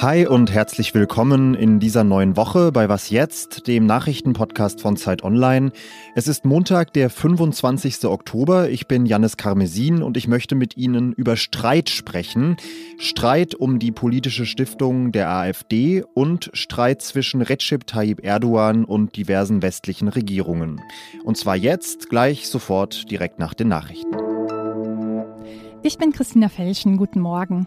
Hi und herzlich willkommen in dieser neuen Woche bei Was jetzt, dem Nachrichtenpodcast von Zeit Online. Es ist Montag, der 25. Oktober. Ich bin Janis Karmesin und ich möchte mit Ihnen über Streit sprechen. Streit um die politische Stiftung der AfD und Streit zwischen Recep Tayyip Erdogan und diversen westlichen Regierungen. Und zwar jetzt, gleich sofort, direkt nach den Nachrichten. Ich bin Christina Felschen. Guten Morgen.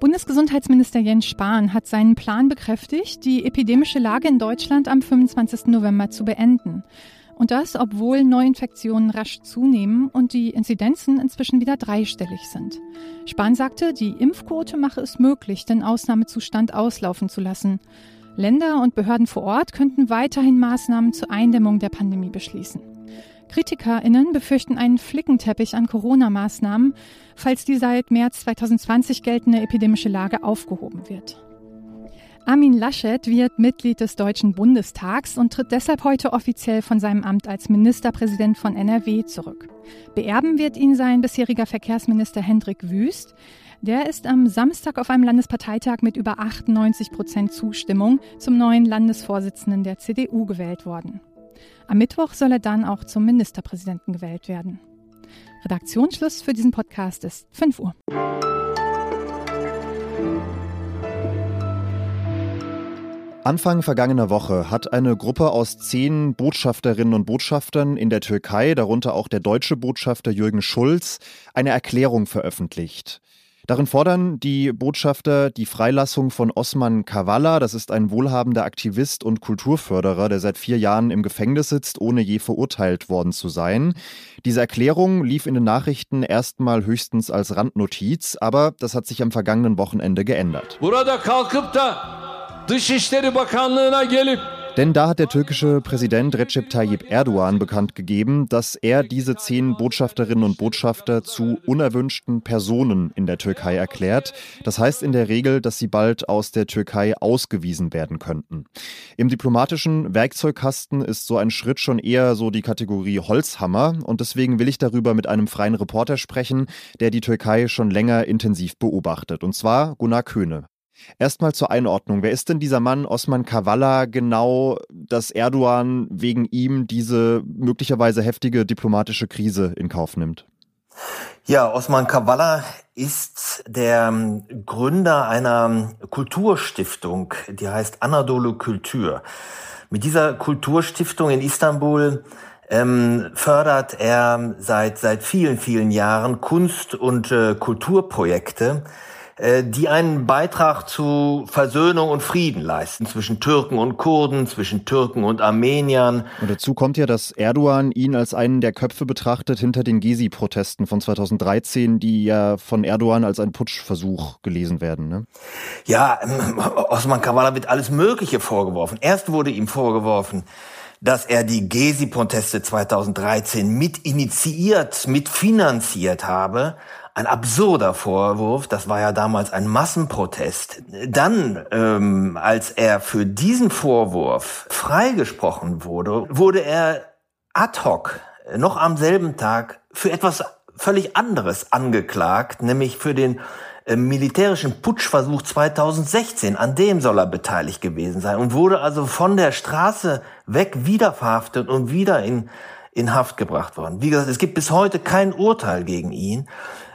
Bundesgesundheitsminister Jens Spahn hat seinen Plan bekräftigt, die epidemische Lage in Deutschland am 25. November zu beenden. Und das, obwohl Neuinfektionen rasch zunehmen und die Inzidenzen inzwischen wieder dreistellig sind. Spahn sagte, die Impfquote mache es möglich, den Ausnahmezustand auslaufen zu lassen. Länder und Behörden vor Ort könnten weiterhin Maßnahmen zur Eindämmung der Pandemie beschließen. KritikerInnen befürchten einen Flickenteppich an Corona-Maßnahmen, falls die seit März 2020 geltende epidemische Lage aufgehoben wird. Armin Laschet wird Mitglied des Deutschen Bundestags und tritt deshalb heute offiziell von seinem Amt als Ministerpräsident von NRW zurück. Beerben wird ihn sein bisheriger Verkehrsminister Hendrik Wüst. Der ist am Samstag auf einem Landesparteitag mit über 98 Prozent Zustimmung zum neuen Landesvorsitzenden der CDU gewählt worden. Am Mittwoch soll er dann auch zum Ministerpräsidenten gewählt werden. Redaktionsschluss für diesen Podcast ist 5 Uhr. Anfang vergangener Woche hat eine Gruppe aus zehn Botschafterinnen und Botschaftern in der Türkei, darunter auch der deutsche Botschafter Jürgen Schulz, eine Erklärung veröffentlicht. Darin fordern die Botschafter die Freilassung von Osman Kavala. Das ist ein wohlhabender Aktivist und Kulturförderer, der seit vier Jahren im Gefängnis sitzt, ohne je verurteilt worden zu sein. Diese Erklärung lief in den Nachrichten erstmal höchstens als Randnotiz, aber das hat sich am vergangenen Wochenende geändert. Burada kalkıp da Dışişleri Bakanlığı'na gelip denn da hat der türkische Präsident Recep Tayyip Erdogan bekannt gegeben, dass er diese zehn Botschafterinnen und Botschafter zu unerwünschten Personen in der Türkei erklärt. Das heißt in der Regel, dass sie bald aus der Türkei ausgewiesen werden könnten. Im diplomatischen Werkzeugkasten ist so ein Schritt schon eher so die Kategorie Holzhammer und deswegen will ich darüber mit einem freien Reporter sprechen, der die Türkei schon länger intensiv beobachtet, und zwar Gunnar Köhne. Erstmal zur Einordnung. Wer ist denn dieser Mann Osman Kavala genau, dass Erdogan wegen ihm diese möglicherweise heftige diplomatische Krise in Kauf nimmt? Ja, Osman Kavala ist der ähm, Gründer einer Kulturstiftung, die heißt Anadolu Kultur. Mit dieser Kulturstiftung in Istanbul ähm, fördert er seit, seit vielen, vielen Jahren Kunst- und äh, Kulturprojekte, die einen Beitrag zu Versöhnung und Frieden leisten zwischen Türken und Kurden, zwischen Türken und Armeniern. Und dazu kommt ja, dass Erdogan ihn als einen der Köpfe betrachtet hinter den Gezi-Protesten von 2013, die ja von Erdogan als ein Putschversuch gelesen werden. Ne? Ja, ähm, Osman Kavala wird alles Mögliche vorgeworfen. Erst wurde ihm vorgeworfen, dass er die Gezi-Proteste 2013 mit initiiert, mit finanziert habe ein absurder Vorwurf. Das war ja damals ein Massenprotest. Dann, ähm, als er für diesen Vorwurf freigesprochen wurde, wurde er ad hoc noch am selben Tag für etwas völlig anderes angeklagt, nämlich für den militärischen Putschversuch 2016. An dem soll er beteiligt gewesen sein und wurde also von der Straße weg wieder verhaftet und wieder in, in Haft gebracht worden. Wie gesagt, es gibt bis heute kein Urteil gegen ihn.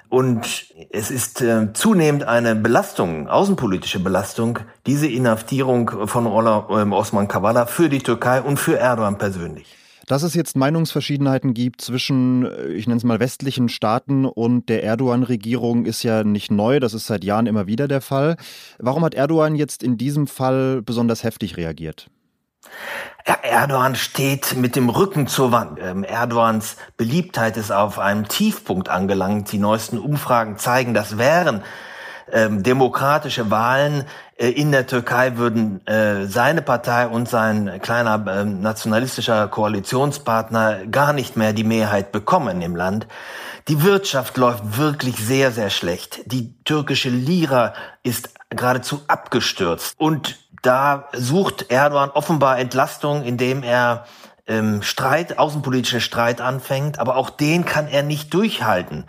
Und es ist äh, zunehmend eine Belastung, außenpolitische Belastung, diese Inhaftierung von ähm, Osman Kavala für die Türkei und für Erdogan persönlich. Dass es jetzt Meinungsverschiedenheiten gibt zwischen, äh, ich nenne es mal, westlichen Staaten und der Erdogan-Regierung, ist ja nicht neu. Das ist seit Jahren immer wieder der Fall. Warum hat Erdogan jetzt in diesem Fall besonders heftig reagiert? Erdogan steht mit dem Rücken zur Wand. Ähm, Erdogans Beliebtheit ist auf einem Tiefpunkt angelangt. Die neuesten Umfragen zeigen, dass wären ähm, demokratische Wahlen äh, in der Türkei würden äh, seine Partei und sein kleiner äh, nationalistischer Koalitionspartner gar nicht mehr die Mehrheit bekommen im Land. Die Wirtschaft läuft wirklich sehr, sehr schlecht. Die türkische Lira ist geradezu abgestürzt. Und da sucht Erdogan offenbar Entlastung, indem er ähm, Streit, außenpolitischen Streit anfängt, aber auch den kann er nicht durchhalten.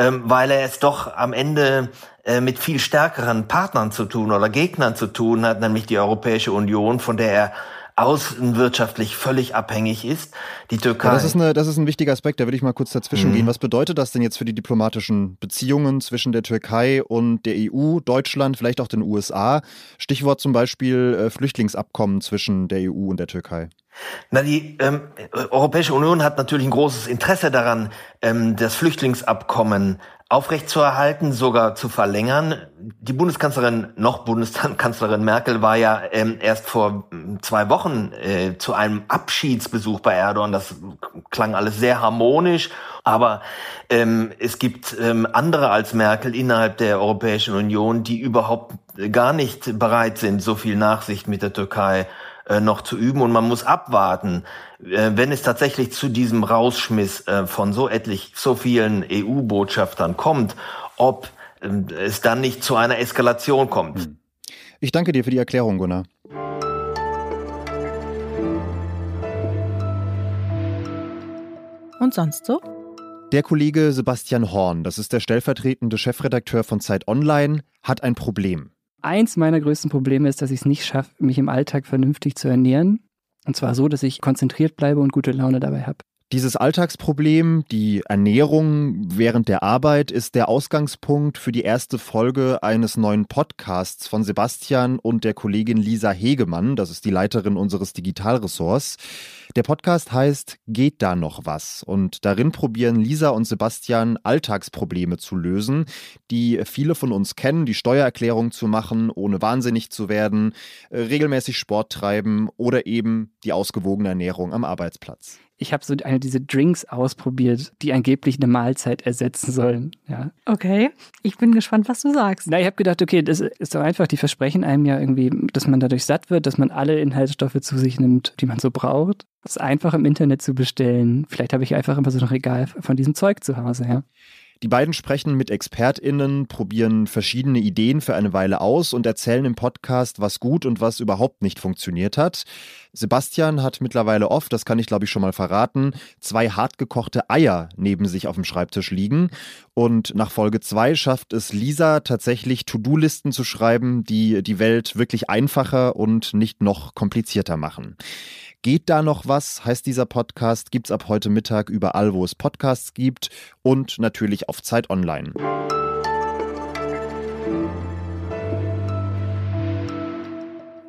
Ähm, weil er es doch am Ende äh, mit viel stärkeren Partnern zu tun oder Gegnern zu tun hat, nämlich die Europäische Union, von der er außenwirtschaftlich völlig abhängig ist. Die Türkei. Ja, das, ist eine, das ist ein wichtiger Aspekt, da würde ich mal kurz dazwischen mhm. gehen. Was bedeutet das denn jetzt für die diplomatischen Beziehungen zwischen der Türkei und der EU, Deutschland, vielleicht auch den USA? Stichwort zum Beispiel äh, Flüchtlingsabkommen zwischen der EU und der Türkei. Na, die ähm, Europäische Union hat natürlich ein großes Interesse daran, ähm, das Flüchtlingsabkommen aufrechtzuerhalten, sogar zu verlängern. Die Bundeskanzlerin, noch Bundeskanzlerin Merkel, war ja ähm, erst vor ähm, zwei Wochen äh, zu einem Abschiedsbesuch bei Erdogan. Das klang alles sehr harmonisch, aber ähm, es gibt ähm, andere als Merkel innerhalb der Europäischen Union, die überhaupt gar nicht bereit sind, so viel Nachsicht mit der Türkei äh, noch zu üben und man muss abwarten, äh, wenn es tatsächlich zu diesem Rausschmiss äh, von so etlich, so vielen EU-Botschaftern kommt, ob ähm, es dann nicht zu einer Eskalation kommt. Hm. Ich danke dir für die Erklärung, Gunnar. Und sonst so? Der Kollege Sebastian Horn, das ist der stellvertretende Chefredakteur von Zeit Online, hat ein Problem. Eins meiner größten Probleme ist, dass ich es nicht schaffe, mich im Alltag vernünftig zu ernähren. Und zwar so, dass ich konzentriert bleibe und gute Laune dabei habe. Dieses Alltagsproblem, die Ernährung während der Arbeit, ist der Ausgangspunkt für die erste Folge eines neuen Podcasts von Sebastian und der Kollegin Lisa Hegemann. Das ist die Leiterin unseres Digitalressorts. Der Podcast heißt Geht da noch was? Und darin probieren Lisa und Sebastian Alltagsprobleme zu lösen, die viele von uns kennen, die Steuererklärung zu machen, ohne wahnsinnig zu werden, regelmäßig Sport treiben oder eben die ausgewogene Ernährung am Arbeitsplatz ich habe so eine diese Drinks ausprobiert, die angeblich eine Mahlzeit ersetzen sollen. Ja. Okay, ich bin gespannt, was du sagst. Na, ich habe gedacht, okay, das ist doch einfach, die versprechen einem ja irgendwie, dass man dadurch satt wird, dass man alle Inhaltsstoffe zu sich nimmt, die man so braucht. Das ist einfach im Internet zu bestellen. Vielleicht habe ich einfach immer so ein Regal von diesem Zeug zu Hause, ja. Die beiden sprechen mit ExpertInnen, probieren verschiedene Ideen für eine Weile aus und erzählen im Podcast, was gut und was überhaupt nicht funktioniert hat. Sebastian hat mittlerweile oft, das kann ich glaube ich schon mal verraten, zwei hartgekochte Eier neben sich auf dem Schreibtisch liegen. Und nach Folge zwei schafft es Lisa tatsächlich To-Do-Listen zu schreiben, die die Welt wirklich einfacher und nicht noch komplizierter machen. Geht da noch was, heißt dieser Podcast, gibt's ab heute Mittag überall, wo es Podcasts gibt und natürlich auf Zeit Online.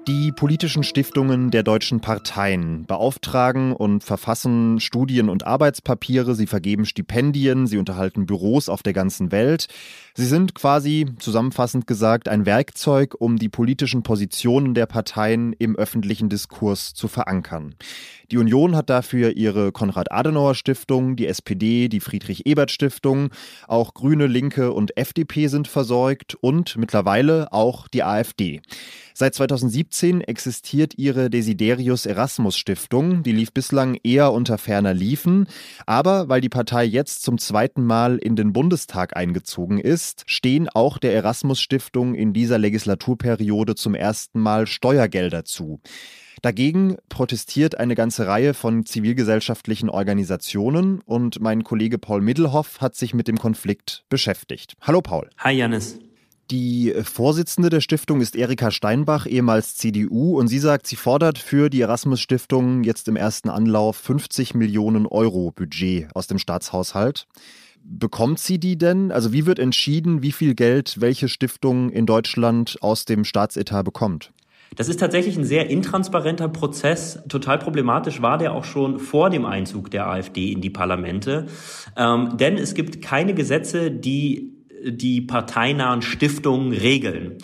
Die politischen Stiftungen der deutschen Parteien beauftragen und verfassen Studien und Arbeitspapiere, sie vergeben Stipendien, sie unterhalten Büros auf der ganzen Welt. Sie sind quasi, zusammenfassend gesagt, ein Werkzeug, um die politischen Positionen der Parteien im öffentlichen Diskurs zu verankern. Die Union hat dafür ihre Konrad-Adenauer-Stiftung, die SPD, die Friedrich-Ebert-Stiftung, auch Grüne, Linke und FDP sind versorgt und mittlerweile auch die AfD. Seit 2017 existiert ihre Desiderius Erasmus Stiftung. Die lief bislang eher unter ferner Liefen. Aber weil die Partei jetzt zum zweiten Mal in den Bundestag eingezogen ist, stehen auch der Erasmus Stiftung in dieser Legislaturperiode zum ersten Mal Steuergelder zu. Dagegen protestiert eine ganze Reihe von zivilgesellschaftlichen Organisationen und mein Kollege Paul Middelhoff hat sich mit dem Konflikt beschäftigt. Hallo Paul. Hi Janis. Die Vorsitzende der Stiftung ist Erika Steinbach, ehemals CDU, und sie sagt, sie fordert für die Erasmus-Stiftung jetzt im ersten Anlauf 50 Millionen Euro Budget aus dem Staatshaushalt. Bekommt sie die denn? Also wie wird entschieden, wie viel Geld welche Stiftung in Deutschland aus dem Staatsetat bekommt? Das ist tatsächlich ein sehr intransparenter Prozess. Total problematisch war der auch schon vor dem Einzug der AfD in die Parlamente. Ähm, denn es gibt keine Gesetze, die die parteinahen Stiftungen regeln.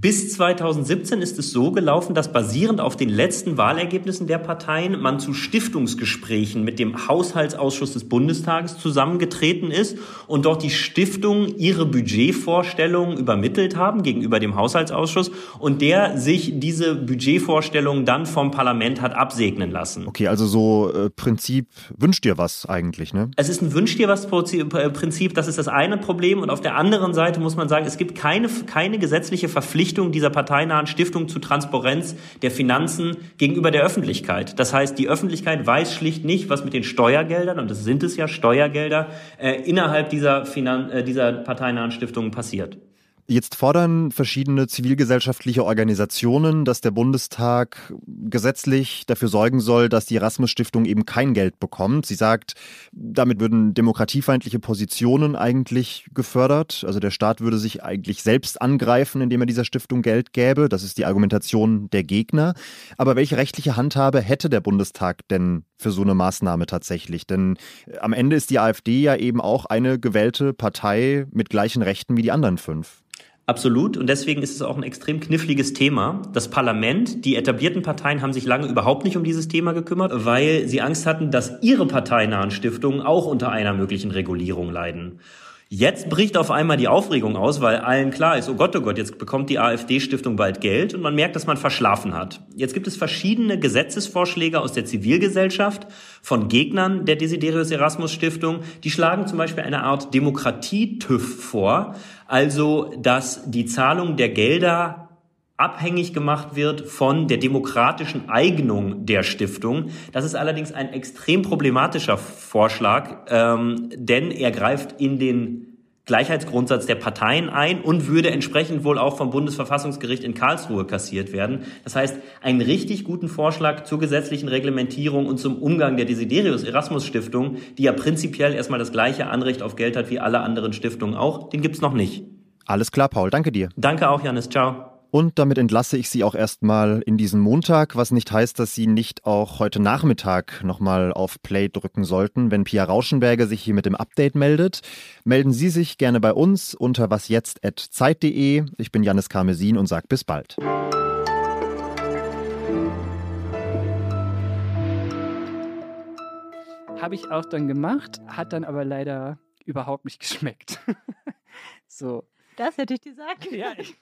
Bis 2017 ist es so gelaufen, dass basierend auf den letzten Wahlergebnissen der Parteien man zu Stiftungsgesprächen mit dem Haushaltsausschuss des Bundestages zusammengetreten ist und dort die Stiftungen ihre Budgetvorstellungen übermittelt haben gegenüber dem Haushaltsausschuss und der sich diese Budgetvorstellungen dann vom Parlament hat absegnen lassen. Okay, also so äh, Prinzip wünscht dir was eigentlich, ne? Es ist ein Wünsch dir was Prinzip, das ist das eine Problem und auf der anderen Seite muss man sagen, es gibt keine, keine gesetzliche Verpflichtung Verpflichtung dieser parteinahen Stiftung zu Transparenz der Finanzen gegenüber der Öffentlichkeit. Das heißt, die Öffentlichkeit weiß schlicht nicht, was mit den Steuergeldern, und das sind es ja Steuergelder, äh, innerhalb dieser, Finan äh, dieser parteinahen Stiftungen passiert. Jetzt fordern verschiedene zivilgesellschaftliche Organisationen, dass der Bundestag gesetzlich dafür sorgen soll, dass die Erasmus-Stiftung eben kein Geld bekommt. Sie sagt, damit würden demokratiefeindliche Positionen eigentlich gefördert. Also der Staat würde sich eigentlich selbst angreifen, indem er dieser Stiftung Geld gäbe. Das ist die Argumentation der Gegner. Aber welche rechtliche Handhabe hätte der Bundestag denn für so eine Maßnahme tatsächlich? Denn am Ende ist die AfD ja eben auch eine gewählte Partei mit gleichen Rechten wie die anderen fünf. Absolut. Und deswegen ist es auch ein extrem kniffliges Thema. Das Parlament, die etablierten Parteien haben sich lange überhaupt nicht um dieses Thema gekümmert, weil sie Angst hatten, dass ihre parteinahen Stiftungen auch unter einer möglichen Regulierung leiden. Jetzt bricht auf einmal die Aufregung aus, weil allen klar ist, oh Gott, oh Gott, jetzt bekommt die AfD-Stiftung bald Geld und man merkt, dass man verschlafen hat. Jetzt gibt es verschiedene Gesetzesvorschläge aus der Zivilgesellschaft von Gegnern der Desiderius Erasmus Stiftung. Die schlagen zum Beispiel eine Art Demokratie-TÜV vor, also dass die Zahlung der Gelder abhängig gemacht wird von der demokratischen Eignung der Stiftung. Das ist allerdings ein extrem problematischer Vorschlag, ähm, denn er greift in den Gleichheitsgrundsatz der Parteien ein und würde entsprechend wohl auch vom Bundesverfassungsgericht in Karlsruhe kassiert werden. Das heißt, einen richtig guten Vorschlag zur gesetzlichen Reglementierung und zum Umgang der Desiderius Erasmus Stiftung, die ja prinzipiell erstmal das gleiche Anrecht auf Geld hat wie alle anderen Stiftungen auch, den gibt's noch nicht. Alles klar, Paul. Danke dir. Danke auch, Janis. Ciao. Und damit entlasse ich Sie auch erstmal in diesen Montag, was nicht heißt, dass Sie nicht auch heute Nachmittag nochmal auf Play drücken sollten, wenn Pia Rauschenberger sich hier mit dem Update meldet. Melden Sie sich gerne bei uns unter wasjetzt.zeit.de. Ich bin Janis Karmesin und sage bis bald. Habe ich auch dann gemacht, hat dann aber leider überhaupt nicht geschmeckt. so. Das hätte ich dir sagen Ja, ich